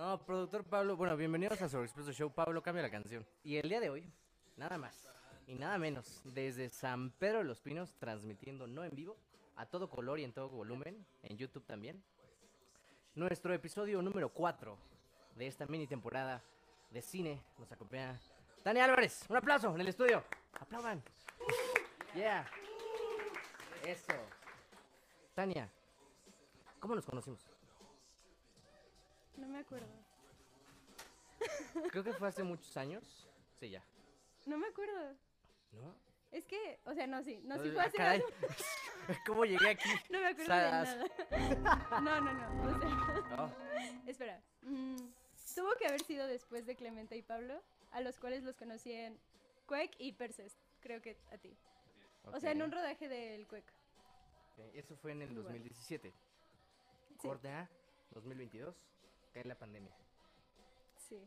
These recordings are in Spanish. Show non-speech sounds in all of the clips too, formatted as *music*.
No, productor Pablo, bueno, bienvenidos a Sobre Expreso Show. Pablo, cambia la canción. Y el día de hoy, nada más y nada menos, desde San Pedro de los Pinos, transmitiendo no en vivo, a todo color y en todo volumen, en YouTube también. Nuestro episodio número 4 de esta mini temporada de cine nos acompaña Tania Álvarez. Un aplauso en el estudio. Aplaudan. Yeah. Eso. Tania, ¿cómo nos conocimos? No me acuerdo. Creo que fue hace *laughs* muchos años. Sí, ya. No me acuerdo. ¿No? Es que, o sea, no, sí. No, no sí fue ah, hace caray. *laughs* ¿Cómo llegué aquí? *laughs* No me acuerdo de nada. No, no, no. O sea. Espera. Mm, tuvo que haber sido después de Clemente y Pablo, a los cuales los conocí en Quake y Perses, creo que a ti. O sea, en un rodaje del Quake. Okay. Eso fue en el 2017. Sí. 2022 que es la pandemia. Sí.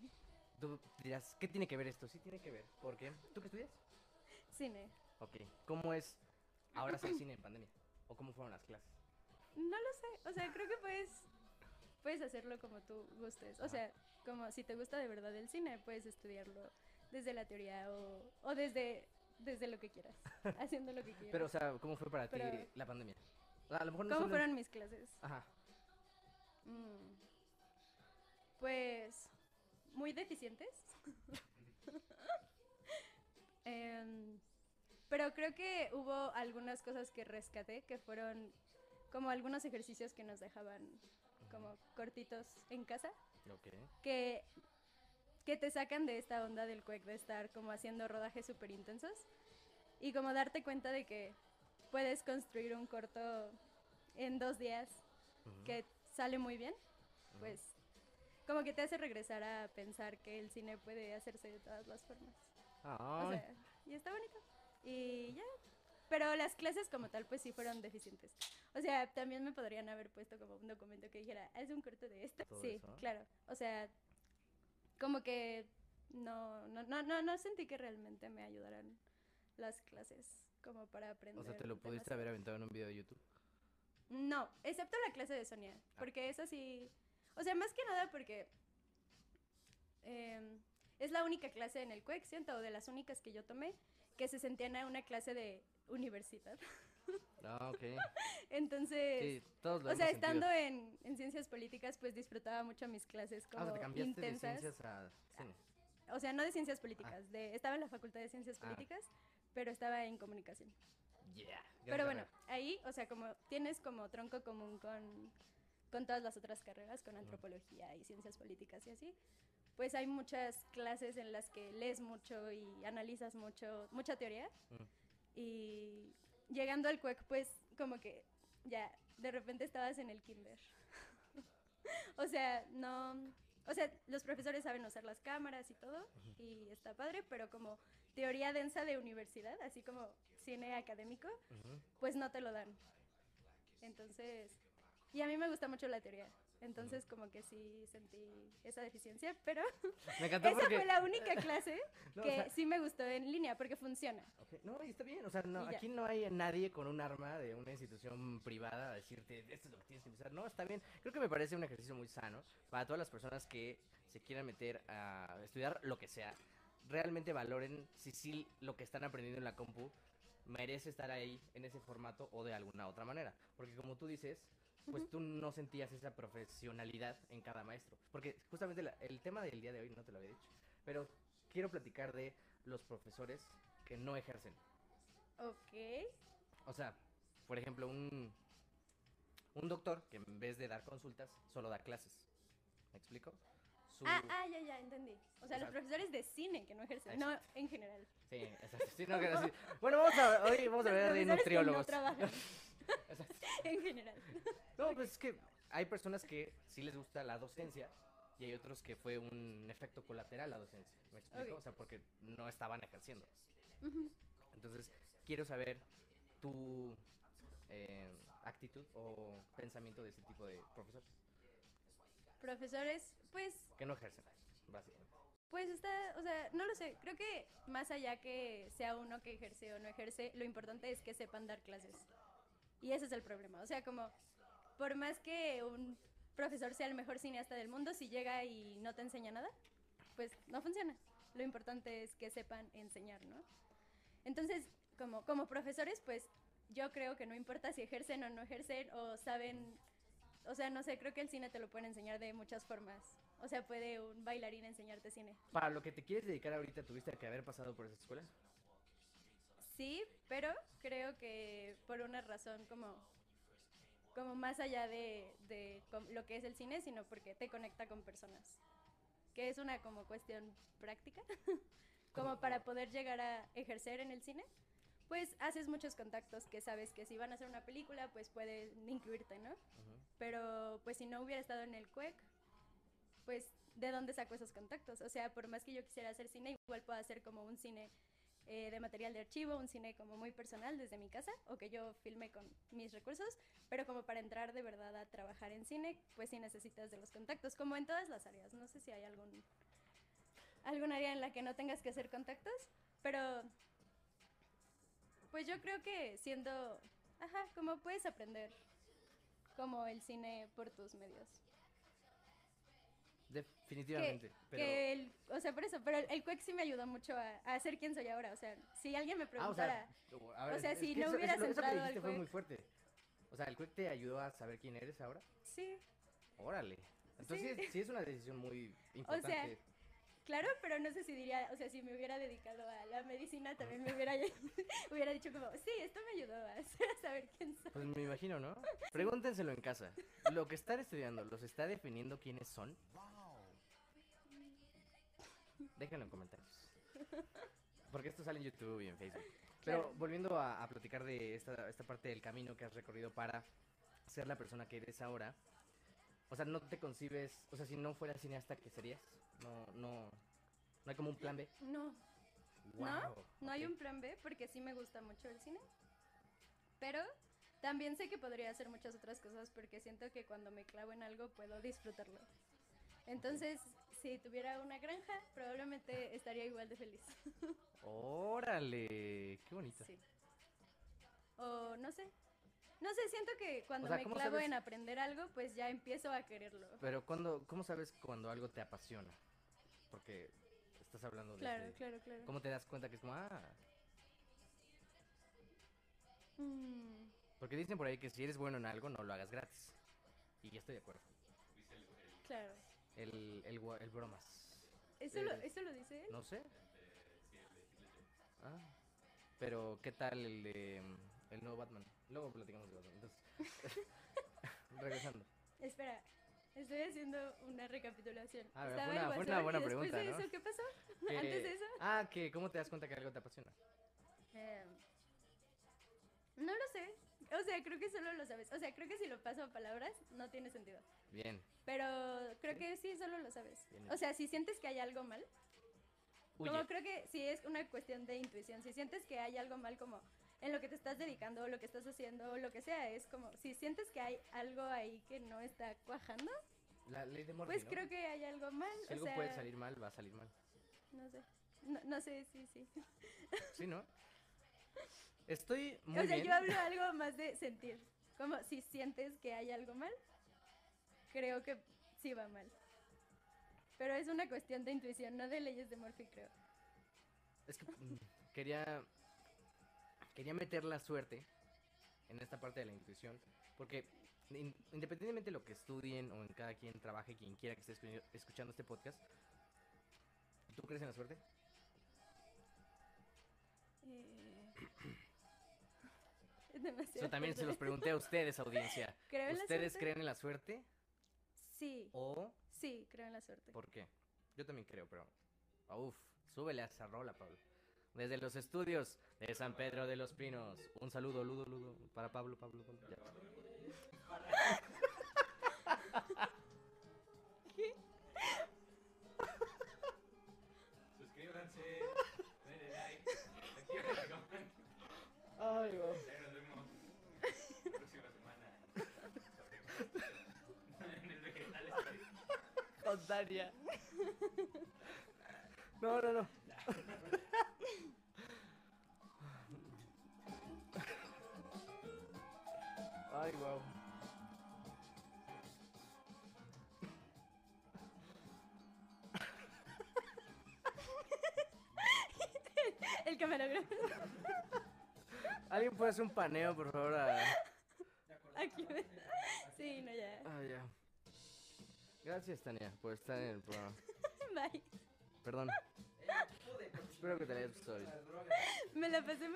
Tú dirás, ¿qué tiene que ver esto? Sí, tiene que ver. ¿Por qué? ¿Tú qué estudias? Cine. Ok. ¿Cómo es ahora hacer cine en pandemia? ¿O cómo fueron las clases? No lo sé. O sea, creo que puedes, puedes hacerlo como tú gustes. O sea, como si te gusta de verdad el cine, puedes estudiarlo desde la teoría o, desde, desde lo que quieras. *laughs* haciendo lo que quieras. Pero, o sea, ¿cómo fue para ti la pandemia? A lo mejor no ¿Cómo fueron mis clases? Ajá. Mm. Pues muy deficientes. *laughs* Em, pero creo que hubo algunas cosas que rescaté que fueron como algunos ejercicios que nos dejaban como cortitos en casa Ok. que, que te sacan de esta onda del cuec de estar como haciendo rodajes súper intensos y como darte cuenta de que puedes construir un corto en dos días que sale muy bien, pues como que te hace regresar a pensar que el cine puede hacerse de todas las formas. O Ay. sea, y está bonito. Y ya. Pero las clases como tal, pues sí fueron deficientes. O sea, también me podrían haber puesto como un documento que dijera, haz un corto de esto. Sí, eso. claro. O sea, como que no, no, no, no, no sentí que realmente me ayudaran las clases como para aprender. o sea, te lo pudiste haber aventado en un video de YouTube. No, excepto la clase de Sonia, Ah. porque esa sí, o sea, más que nada porque em, es la única clase en el CUEC, siento, o de las únicas que yo tomé, que se sentían a una clase de universidad. Ah, ok. *laughs* Entonces, Sí, todos lo o sea, sentido. estando en, en ciencias políticas, pues disfrutaba mucho mis clases Ah, como o sea, te cambiaste intensas. de ciencias a cine. O sea, no de ciencias políticas, de, estaba en la facultad de ciencias Ah. políticas, pero estaba en comunicación. Yeah. Pero bueno, ahí, o sea, como tienes como tronco común con, con todas las otras carreras, con antropología y ciencias políticas y así, pues hay muchas clases en las que lees mucho y analizas mucho, mucha teoría. Mm. Y llegando al CUEC, pues como que ya, de repente estabas en el kinder. *laughs* o sea, no... O sea, los profesores saben usar las cámaras y todo, y está padre, pero como teoría densa de universidad, así como cine académico, Ujú. pues no te lo dan. Entonces, y a mí me gusta mucho la teoría. Entonces, como que sí sentí esa deficiencia, pero *laughs* Me encantó esa porque... fue la única clase *laughs* No, o que sea- sí me gustó en línea porque funciona. Ok, No, y está bien, o sea, no, aquí no hay nadie con un arma de una institución privada a decirte, esto es lo que tienes que empezar. No, está bien. Creo que me parece un ejercicio muy sano para todas las personas que se quieran meter a estudiar lo que sea. Realmente valoren si sí lo que están aprendiendo en la compu merece estar ahí en ese formato o de alguna otra manera. Porque como tú dices, pues tú no sentías esa profesionalidad en cada maestro. Porque justamente la- el tema del día de hoy no te lo había dicho. Pero quiero platicar de los profesores que no ejercen. Ok. O sea, por ejemplo, un, un doctor que en vez de dar consultas, solo da clases. ¿Me explico? Su- Ah, ah, ya, ya, entendí. O sea, los Exacto. profesores de cine que no ejercen, no en general. Sí, exacto. Sí, no, decir- Bueno, vamos a, hoy vamos a Los ver de que no *laughs* *laughs* en general. No, pues es que hay personas que sí les gusta la docencia y hay otros que fue un efecto colateral la docencia. ¿Me explico? O sea, porque no estaban ejerciendo. Entonces, quiero saber tu eh, actitud o pensamiento de ese tipo de profesores Profesores, pues que no ejercen, básicamente. Pues está, o sea, no lo sé, creo que más allá que sea uno que ejerce o no ejerce, lo importante es que sepan dar clases. Y ese es el problema, o sea, como, por más que un profesor sea el mejor cineasta del mundo si llega y no te enseña nada? Pues no funciona. Lo importante es que sepan enseñar, ¿no? Entonces, como, como profesores, pues yo creo que no importa si ejercen o no ejercen o saben, o sea, no sé, creo que el cine te lo pueden enseñar de muchas formas. O sea, puede un bailarín enseñarte cine. Para lo que te quieres dedicar ahorita, ¿tuviste que haber pasado por esa escuela? Sí, pero creo que por una razón como, como más allá de, de lo que es el cine, sino porque te conecta con personas. Que es una como cuestión práctica, *laughs* como para poder llegar a ejercer en el cine. Pues haces muchos contactos que sabes que si van a hacer una película, pues pueden incluirte, ¿no? Ujú. Pero pues si no hubiera estado en el CUEC, pues ¿de dónde saco esos contactos? O sea, por más que yo quisiera hacer cine, igual puedo hacer como un cine eh, de material de archivo, un cine como muy personal desde mi casa, o que yo filme con mis recursos, pero como para entrar de verdad a trabajar en cine, pues sí necesitas de los contactos, como en todas las áreas. No sé si hay algún, algún área en la que no tengas que hacer contactos, pero pues yo creo que siendo, ajá, como puedes aprender como el cine por tus medios. Definitivamente. Que, pero... que el, o sea, por eso, pero el, el CUEC sí me ayudó mucho a, a ser quien soy ahora. O sea, si alguien me Ah, o preguntara, sea, a ver, o sea, si no eso- hubieras eso- eso que entrado al dijiste fue muy fuerte. O sea, ¿el CUEC te ayudó a saber quién eres ahora? sí, Órale. Entonces Sí. sí, es una decisión muy *laughs* importante. claro, pero no sé si diría, o sea, si me hubiera dedicado a la medicina, también me *laughs* hubiera, *laughs* hubiera dicho como, sí, esto me ayudó a, a saber quién soy. Pues me imagino, ¿no? Pregúntenselo en casa. Lo que están estudiando, ¿los está definiendo quiénes son? Déjenlo en comentarios. *laughs* Porque esto sale en YouTube y en Facebook. Pero Claro. volviendo a, a platicar de esta, esta parte del camino que has recorrido para ser la persona que eres ahora. O sea, no te concibes, o sea, si no fueras cineasta, ¿qué serías? No, no, no hay como un plan B. No, Guau, no hay ok. un plan B porque sí me gusta mucho el cine. Pero también sé que podría hacer muchas otras cosas porque siento que cuando me clavo en algo puedo disfrutarlo. Entonces, si tuviera una granja, probablemente estaría igual de feliz. *laughs* Órale, qué bonito. Sí. O no sé. No sé, siento que cuando sea, me ¿cómo clavo sabes? en aprender algo, pues ya empiezo a quererlo. Pero cuando, ¿cómo sabes cuando algo te apasiona? Porque estás hablando de... Claro, claro, claro. ¿Cómo te das cuenta que es como, ah? Mm, Porque dicen por ahí que si eres bueno en algo, no lo hagas gratis. Y yo estoy de acuerdo. claro. El, el, el bromas. ¿Eso, lo, Eh, ¿Eso lo dice él? No sé. Ah. Pero, ¿qué tal el de... El nuevo Batman? Luego platicamos de Batman. Entonces, *laughs* regresando. Espera, estoy haciendo una recapitulación. A ver, Estaba buena y después pregunta, de ¿no? eso, ¿qué pasó? *laughs* Que- Antes de eso. Ah, que ¿cómo te das cuenta que algo te apasiona? Eh, no lo sé. O sea, creo que solo lo sabes. O sea, creo que si lo paso a palabras no tiene sentido. Bien. Pero creo que sí, solo lo sabes. Bien O sea, si sientes que hay algo mal, Huye. como creo que sí es una cuestión de intuición. Si sientes que hay algo mal como en lo que te estás dedicando o lo que estás haciendo o lo que sea, es como si sientes que hay algo ahí que no está cuajando, La ley de Murphy, pues ¿no? creo que hay algo mal. Si o algo sea, puede salir mal, va a salir mal. No sé. No, no sé, sí, sí. ¿Sí, no? *laughs* Estoy muy o sea, bien. yo hablo algo más de sentir. Como si sientes que hay algo mal, creo que sí va mal. Pero es una cuestión de intuición, no de leyes de Murphy, creo. Es que mm, quería quería meter la suerte en esta parte de la intuición, porque in- independientemente de lo que estudien o en cada quien trabaje, quien quiera que esté escu- escuchando este podcast, ¿tú crees en la suerte? *laughs* demasiado. Eso también se los pregunté a ustedes, audiencia. *laughs* ¿Creo en la ¿Ustedes creen en la suerte Sí, o sí, creo en la suerte. por qué? Yo también creo, pero uf, súbele a esa rola, Pablo. Desde los estudios de San Pedro de los Pinos, un saludo, ludo, ludo, para Pablo, Pablo, Pablo. ya. Suscríbanse, denle like, activen. Ay, necesaria. *laughs* No, no, no. *laughs* Ay, wow. *laughs* El camarógrafo. ¿Alguien puede hacer un paneo, por favor? A... Aquí. Sí, no, ya. Ah, ya. Gracias, Tania, por estar en el programa. *laughs* Bye. Perdón. *laughs* Espero que te hayas gustado. Me la pasé